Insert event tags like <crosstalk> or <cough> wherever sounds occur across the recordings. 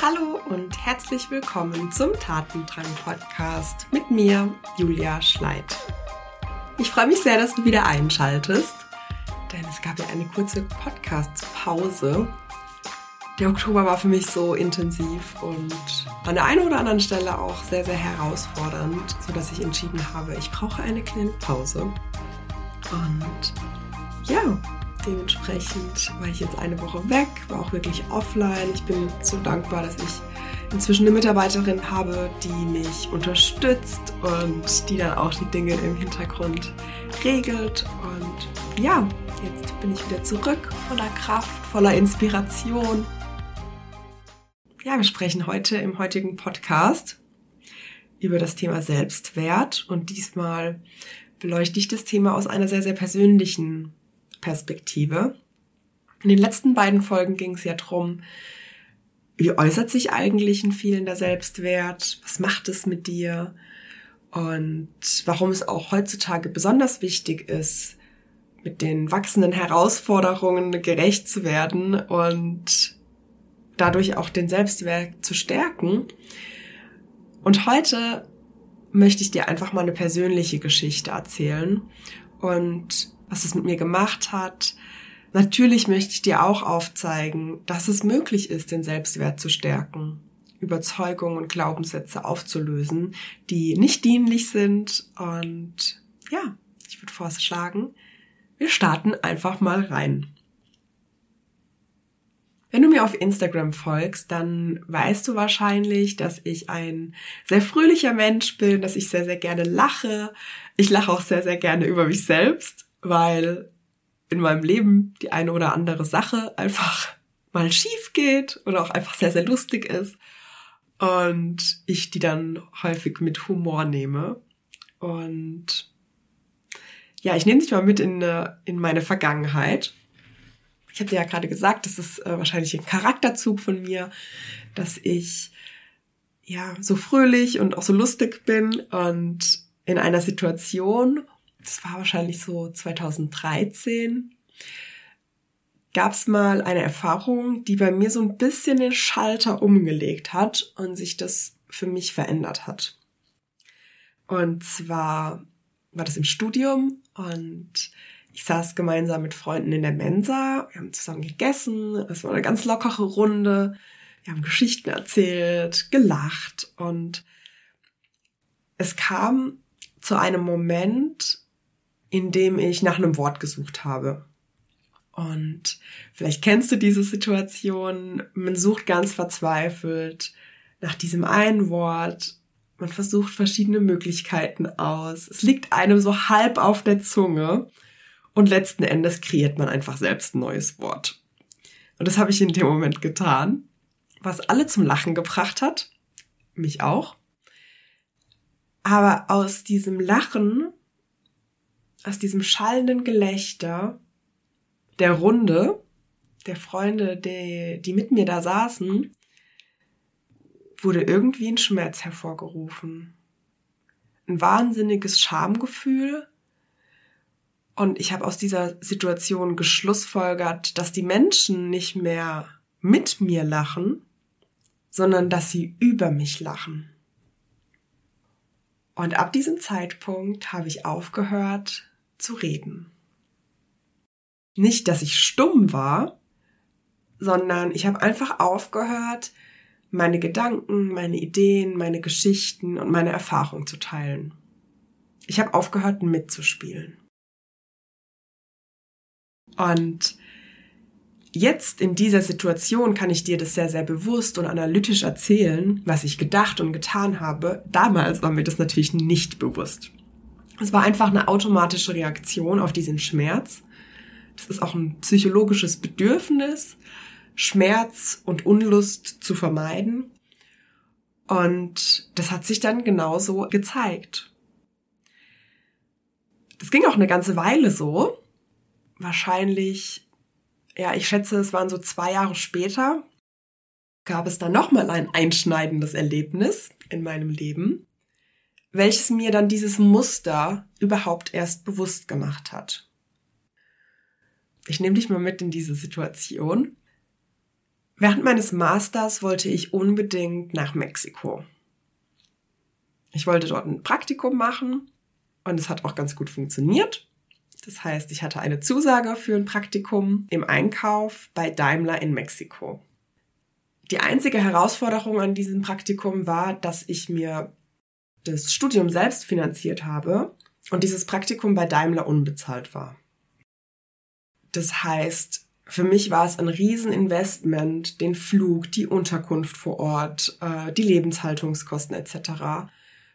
Hallo und herzlich willkommen zum Tatendrang Podcast mit mir, Julia Schleid. Ich freue mich sehr, dass du wieder einschaltest, denn es gab ja eine kurze Podcast-Pause. Der Oktober war für mich so intensiv und an der einen oder anderen Stelle auch sehr, sehr herausfordernd, sodass ich entschieden habe, ich brauche eine kleine Pause. Und ja, Dementsprechend war ich jetzt eine Woche weg, war auch wirklich offline. Ich bin so dankbar, dass ich inzwischen eine Mitarbeiterin habe, die mich unterstützt und die dann auch die Dinge im Hintergrund regelt. Und ja, jetzt bin ich wieder zurück, voller Kraft, voller Inspiration. Ja, wir sprechen heute im heutigen Podcast über das Thema Selbstwert und diesmal beleuchte ich das Thema aus einer sehr, sehr persönlichen Perspektive. In den letzten beiden Folgen ging es ja drum, wie äußert sich eigentlich ein fehlender Selbstwert? Was macht es mit dir? Und warum es auch heutzutage besonders wichtig ist, mit den wachsenden Herausforderungen gerecht zu werden und dadurch auch den Selbstwert zu stärken. Und heute möchte ich dir einfach mal eine persönliche Geschichte erzählen und was es mit mir gemacht hat. Natürlich möchte ich dir auch aufzeigen, dass es möglich ist, den Selbstwert zu stärken, Überzeugungen und Glaubenssätze aufzulösen, die nicht dienlich sind. Und ja, ich würde vorschlagen, wir starten einfach mal rein. Wenn du mir auf Instagram folgst, dann weißt du wahrscheinlich, dass ich ein sehr fröhlicher Mensch bin, dass ich sehr, sehr gerne lache. Ich lache auch sehr, sehr gerne über mich selbst weil in meinem Leben die eine oder andere Sache einfach mal schief geht oder auch einfach sehr, sehr lustig ist und ich die dann häufig mit Humor nehme. Und ja, ich nehme dich mal mit in, äh, in meine Vergangenheit. Ich hatte ja gerade gesagt, das ist äh, wahrscheinlich ein Charakterzug von mir, dass ich ja so fröhlich und auch so lustig bin und in einer Situation das war wahrscheinlich so 2013, gab es mal eine Erfahrung, die bei mir so ein bisschen den Schalter umgelegt hat und sich das für mich verändert hat. Und zwar war das im Studium und ich saß gemeinsam mit Freunden in der Mensa, wir haben zusammen gegessen, es war eine ganz lockere Runde, wir haben Geschichten erzählt, gelacht und es kam zu einem Moment, in dem ich nach einem Wort gesucht habe. Und vielleicht kennst du diese Situation, man sucht ganz verzweifelt nach diesem einen Wort, man versucht verschiedene Möglichkeiten aus, es liegt einem so halb auf der Zunge und letzten Endes kreiert man einfach selbst ein neues Wort. Und das habe ich in dem Moment getan, was alle zum Lachen gebracht hat, mich auch. Aber aus diesem Lachen aus diesem schallenden Gelächter der Runde, der Freunde, die, die mit mir da saßen, wurde irgendwie ein Schmerz hervorgerufen. Ein wahnsinniges Schamgefühl. Und ich habe aus dieser Situation geschlussfolgert, dass die Menschen nicht mehr mit mir lachen, sondern dass sie über mich lachen. Und ab diesem Zeitpunkt habe ich aufgehört, zu reden. Nicht, dass ich stumm war, sondern ich habe einfach aufgehört, meine Gedanken, meine Ideen, meine Geschichten und meine Erfahrungen zu teilen. Ich habe aufgehört mitzuspielen. Und jetzt in dieser Situation kann ich dir das sehr, sehr bewusst und analytisch erzählen, was ich gedacht und getan habe. Damals war mir das natürlich nicht bewusst. Es war einfach eine automatische Reaktion auf diesen Schmerz. Das ist auch ein psychologisches Bedürfnis, Schmerz und Unlust zu vermeiden. Und das hat sich dann genauso gezeigt. Das ging auch eine ganze Weile so. Wahrscheinlich, ja, ich schätze, es waren so zwei Jahre später, gab es dann nochmal ein einschneidendes Erlebnis in meinem Leben welches mir dann dieses Muster überhaupt erst bewusst gemacht hat. Ich nehme dich mal mit in diese Situation. Während meines Masters wollte ich unbedingt nach Mexiko. Ich wollte dort ein Praktikum machen und es hat auch ganz gut funktioniert. Das heißt, ich hatte eine Zusage für ein Praktikum im Einkauf bei Daimler in Mexiko. Die einzige Herausforderung an diesem Praktikum war, dass ich mir das Studium selbst finanziert habe und dieses Praktikum bei Daimler unbezahlt war. Das heißt, für mich war es ein Rieseninvestment, den Flug, die Unterkunft vor Ort, äh, die Lebenshaltungskosten etc.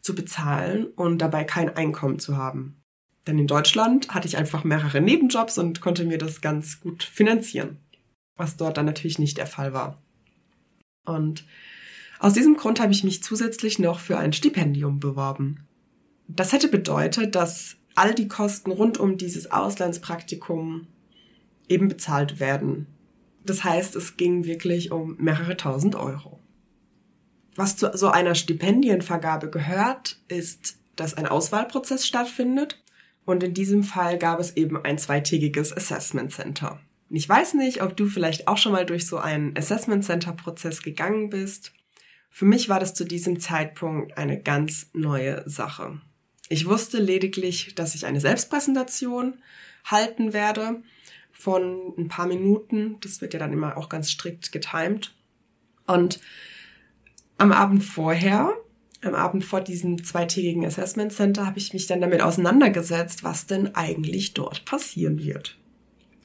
zu bezahlen und dabei kein Einkommen zu haben. Denn in Deutschland hatte ich einfach mehrere Nebenjobs und konnte mir das ganz gut finanzieren, was dort dann natürlich nicht der Fall war. Und aus diesem Grund habe ich mich zusätzlich noch für ein Stipendium beworben. Das hätte bedeutet, dass all die Kosten rund um dieses Auslandspraktikum eben bezahlt werden. Das heißt, es ging wirklich um mehrere tausend Euro. Was zu so einer Stipendienvergabe gehört, ist, dass ein Auswahlprozess stattfindet und in diesem Fall gab es eben ein zweitägiges Assessment Center. Ich weiß nicht, ob du vielleicht auch schon mal durch so einen Assessment Center Prozess gegangen bist. Für mich war das zu diesem Zeitpunkt eine ganz neue Sache. Ich wusste lediglich, dass ich eine Selbstpräsentation halten werde von ein paar Minuten. Das wird ja dann immer auch ganz strikt getimed. Und am Abend vorher, am Abend vor diesem zweitägigen Assessment Center, habe ich mich dann damit auseinandergesetzt, was denn eigentlich dort passieren wird.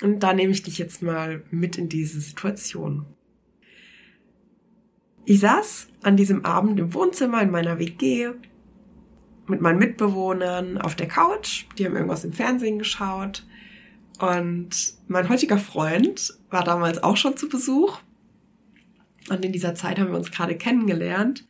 Und da nehme ich dich jetzt mal mit in diese Situation. Ich saß an diesem Abend im Wohnzimmer in meiner WG mit meinen Mitbewohnern auf der Couch. Die haben irgendwas im Fernsehen geschaut. Und mein heutiger Freund war damals auch schon zu Besuch. Und in dieser Zeit haben wir uns gerade kennengelernt.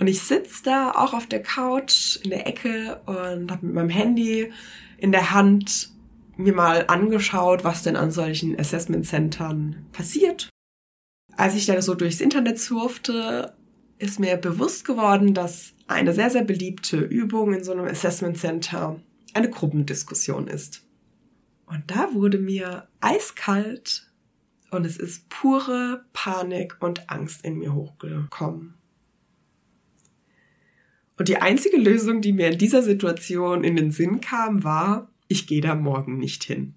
Und ich sitze da auch auf der Couch in der Ecke und habe mit meinem Handy in der Hand mir mal angeschaut, was denn an solchen Assessment Centern passiert. Als ich da so durchs Internet surfte, ist mir bewusst geworden, dass eine sehr, sehr beliebte Übung in so einem Assessment Center eine Gruppendiskussion ist. Und da wurde mir eiskalt und es ist pure Panik und Angst in mir hochgekommen. Und die einzige Lösung, die mir in dieser Situation in den Sinn kam, war, ich gehe da morgen nicht hin.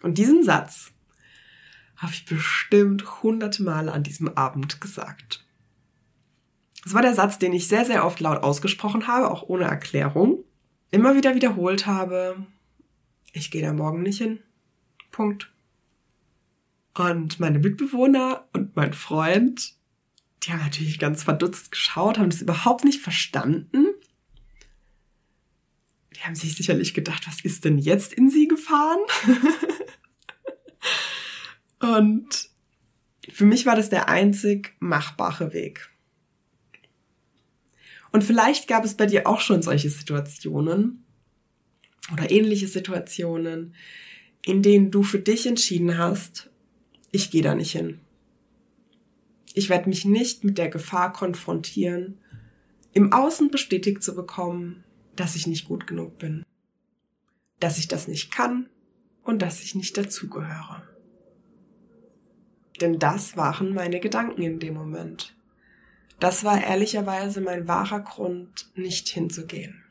Und diesen Satz habe ich bestimmt hunderte Male an diesem Abend gesagt. Das war der Satz, den ich sehr, sehr oft laut ausgesprochen habe, auch ohne Erklärung. Immer wieder wiederholt habe, ich gehe da morgen nicht hin. Punkt. Und meine Mitbewohner und mein Freund, die haben natürlich ganz verdutzt geschaut, haben das überhaupt nicht verstanden. Die haben sich sicherlich gedacht, was ist denn jetzt in sie gefahren? <laughs> und für mich war das der einzig machbare Weg. Und vielleicht gab es bei dir auch schon solche Situationen, oder ähnliche Situationen, in denen du für dich entschieden hast, ich gehe da nicht hin. Ich werde mich nicht mit der Gefahr konfrontieren, im Außen bestätigt zu bekommen, dass ich nicht gut genug bin, dass ich das nicht kann und dass ich nicht dazugehöre. Denn das waren meine Gedanken in dem Moment. Das war ehrlicherweise mein wahrer Grund, nicht hinzugehen.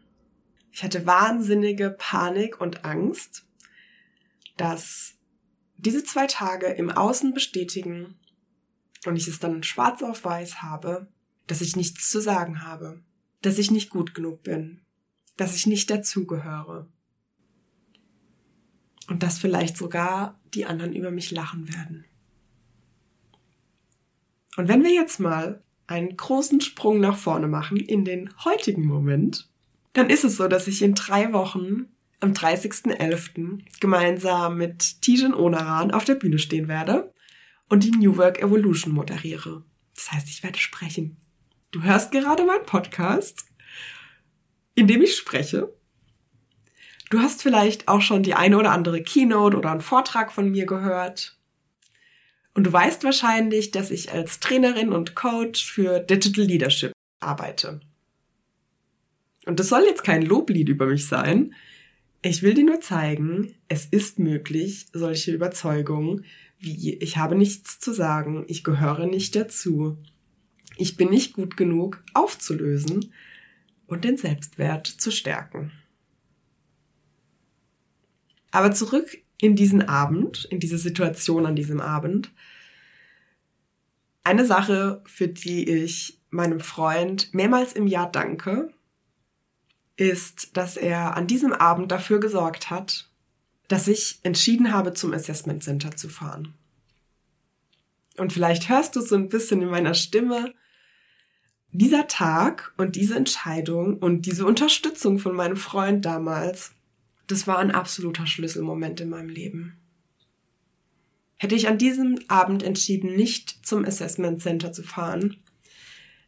Ich hatte wahnsinnige Panik und Angst, dass diese zwei Tage im Außen bestätigen und ich es dann schwarz auf weiß habe, dass ich nichts zu sagen habe, dass ich nicht gut genug bin, dass ich nicht dazugehöre und dass vielleicht sogar die anderen über mich lachen werden. Und wenn wir jetzt mal einen großen Sprung nach vorne machen in den heutigen Moment, dann ist es so, dass ich in drei Wochen am 30.11. gemeinsam mit Tijan Onaran auf der Bühne stehen werde und die New Work Evolution moderiere. Das heißt, ich werde sprechen. Du hörst gerade meinen Podcast, in dem ich spreche. Du hast vielleicht auch schon die eine oder andere Keynote oder einen Vortrag von mir gehört. Und du weißt wahrscheinlich, dass ich als Trainerin und Coach für Digital Leadership arbeite. Und das soll jetzt kein Loblied über mich sein. Ich will dir nur zeigen, es ist möglich, solche Überzeugungen wie ich habe nichts zu sagen, ich gehöre nicht dazu, ich bin nicht gut genug aufzulösen und den Selbstwert zu stärken. Aber zurück in diesen Abend, in diese Situation an diesem Abend. Eine Sache, für die ich meinem Freund mehrmals im Jahr danke, ist, dass er an diesem Abend dafür gesorgt hat, dass ich entschieden habe, zum Assessment Center zu fahren. Und vielleicht hörst du so ein bisschen in meiner Stimme, dieser Tag und diese Entscheidung und diese Unterstützung von meinem Freund damals, das war ein absoluter Schlüsselmoment in meinem Leben. Hätte ich an diesem Abend entschieden, nicht zum Assessment Center zu fahren,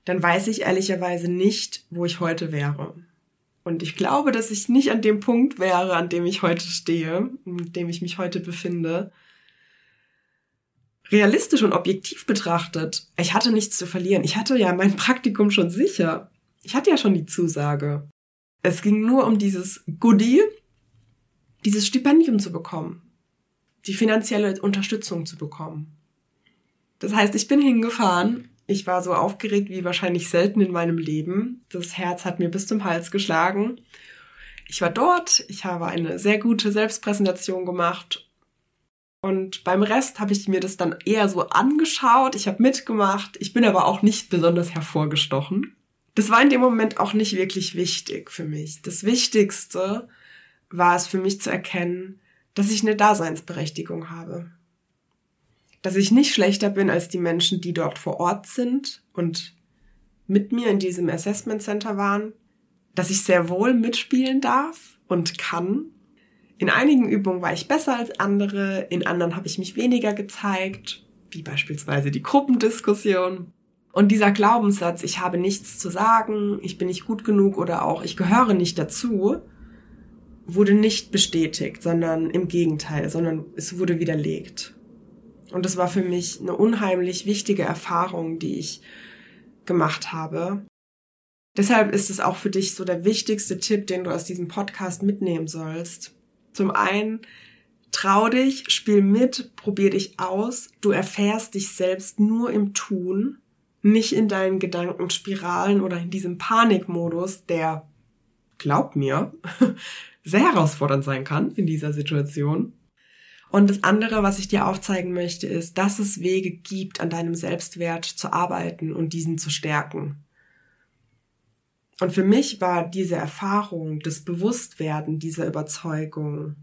dann weiß ich ehrlicherweise nicht, wo ich heute wäre. Und ich glaube, dass ich nicht an dem Punkt wäre, an dem ich heute stehe, in dem ich mich heute befinde. Realistisch und objektiv betrachtet, ich hatte nichts zu verlieren. Ich hatte ja mein Praktikum schon sicher. Ich hatte ja schon die Zusage. Es ging nur um dieses Goodie, dieses Stipendium zu bekommen, die finanzielle Unterstützung zu bekommen. Das heißt, ich bin hingefahren ich war so aufgeregt wie wahrscheinlich selten in meinem Leben. Das Herz hat mir bis zum Hals geschlagen. Ich war dort, ich habe eine sehr gute Selbstpräsentation gemacht und beim Rest habe ich mir das dann eher so angeschaut, ich habe mitgemacht, ich bin aber auch nicht besonders hervorgestochen. Das war in dem Moment auch nicht wirklich wichtig für mich. Das Wichtigste war es für mich zu erkennen, dass ich eine Daseinsberechtigung habe dass ich nicht schlechter bin als die Menschen, die dort vor Ort sind und mit mir in diesem Assessment Center waren, dass ich sehr wohl mitspielen darf und kann. In einigen Übungen war ich besser als andere, in anderen habe ich mich weniger gezeigt, wie beispielsweise die Gruppendiskussion. Und dieser Glaubenssatz, ich habe nichts zu sagen, ich bin nicht gut genug oder auch ich gehöre nicht dazu, wurde nicht bestätigt, sondern im Gegenteil, sondern es wurde widerlegt. Und das war für mich eine unheimlich wichtige Erfahrung, die ich gemacht habe. Deshalb ist es auch für dich so der wichtigste Tipp, den du aus diesem Podcast mitnehmen sollst. Zum einen, trau dich, spiel mit, probier dich aus. Du erfährst dich selbst nur im Tun, nicht in deinen Gedankenspiralen oder in diesem Panikmodus, der, glaub mir, <laughs> sehr herausfordernd sein kann in dieser Situation. Und das andere, was ich dir aufzeigen möchte, ist, dass es Wege gibt, an deinem Selbstwert zu arbeiten und diesen zu stärken. Und für mich war diese Erfahrung, das Bewusstwerden dieser Überzeugung,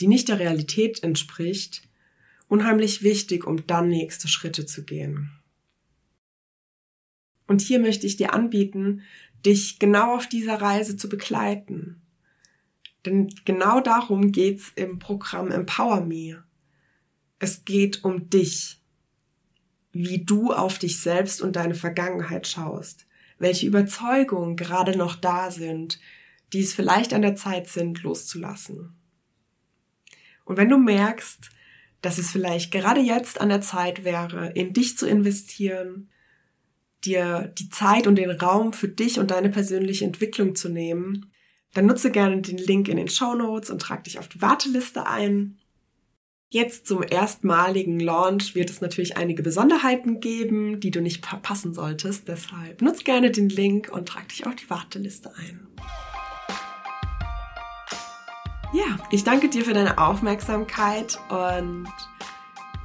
die nicht der Realität entspricht, unheimlich wichtig, um dann nächste Schritte zu gehen. Und hier möchte ich dir anbieten, dich genau auf dieser Reise zu begleiten. Denn genau darum geht's im Programm Empower Me. Es geht um dich, wie du auf dich selbst und deine Vergangenheit schaust, welche Überzeugungen gerade noch da sind, die es vielleicht an der Zeit sind, loszulassen. Und wenn du merkst, dass es vielleicht gerade jetzt an der Zeit wäre, in dich zu investieren, dir die Zeit und den Raum für dich und deine persönliche Entwicklung zu nehmen, dann nutze gerne den Link in den Show Notes und trag dich auf die Warteliste ein. Jetzt zum erstmaligen Launch wird es natürlich einige Besonderheiten geben, die du nicht verpassen solltest. Deshalb nutze gerne den Link und trag dich auf die Warteliste ein. Ja, ich danke dir für deine Aufmerksamkeit und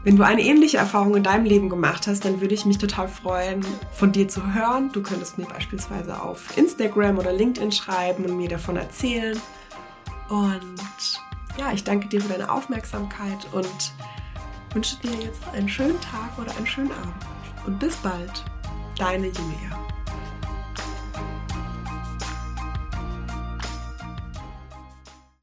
wenn du eine ähnliche Erfahrung in deinem Leben gemacht hast, dann würde ich mich total freuen, von dir zu hören. Du könntest mir beispielsweise auf Instagram oder LinkedIn schreiben und mir davon erzählen. Und ja, ich danke dir für deine Aufmerksamkeit und wünsche dir jetzt einen schönen Tag oder einen schönen Abend. Und bis bald, deine Julia.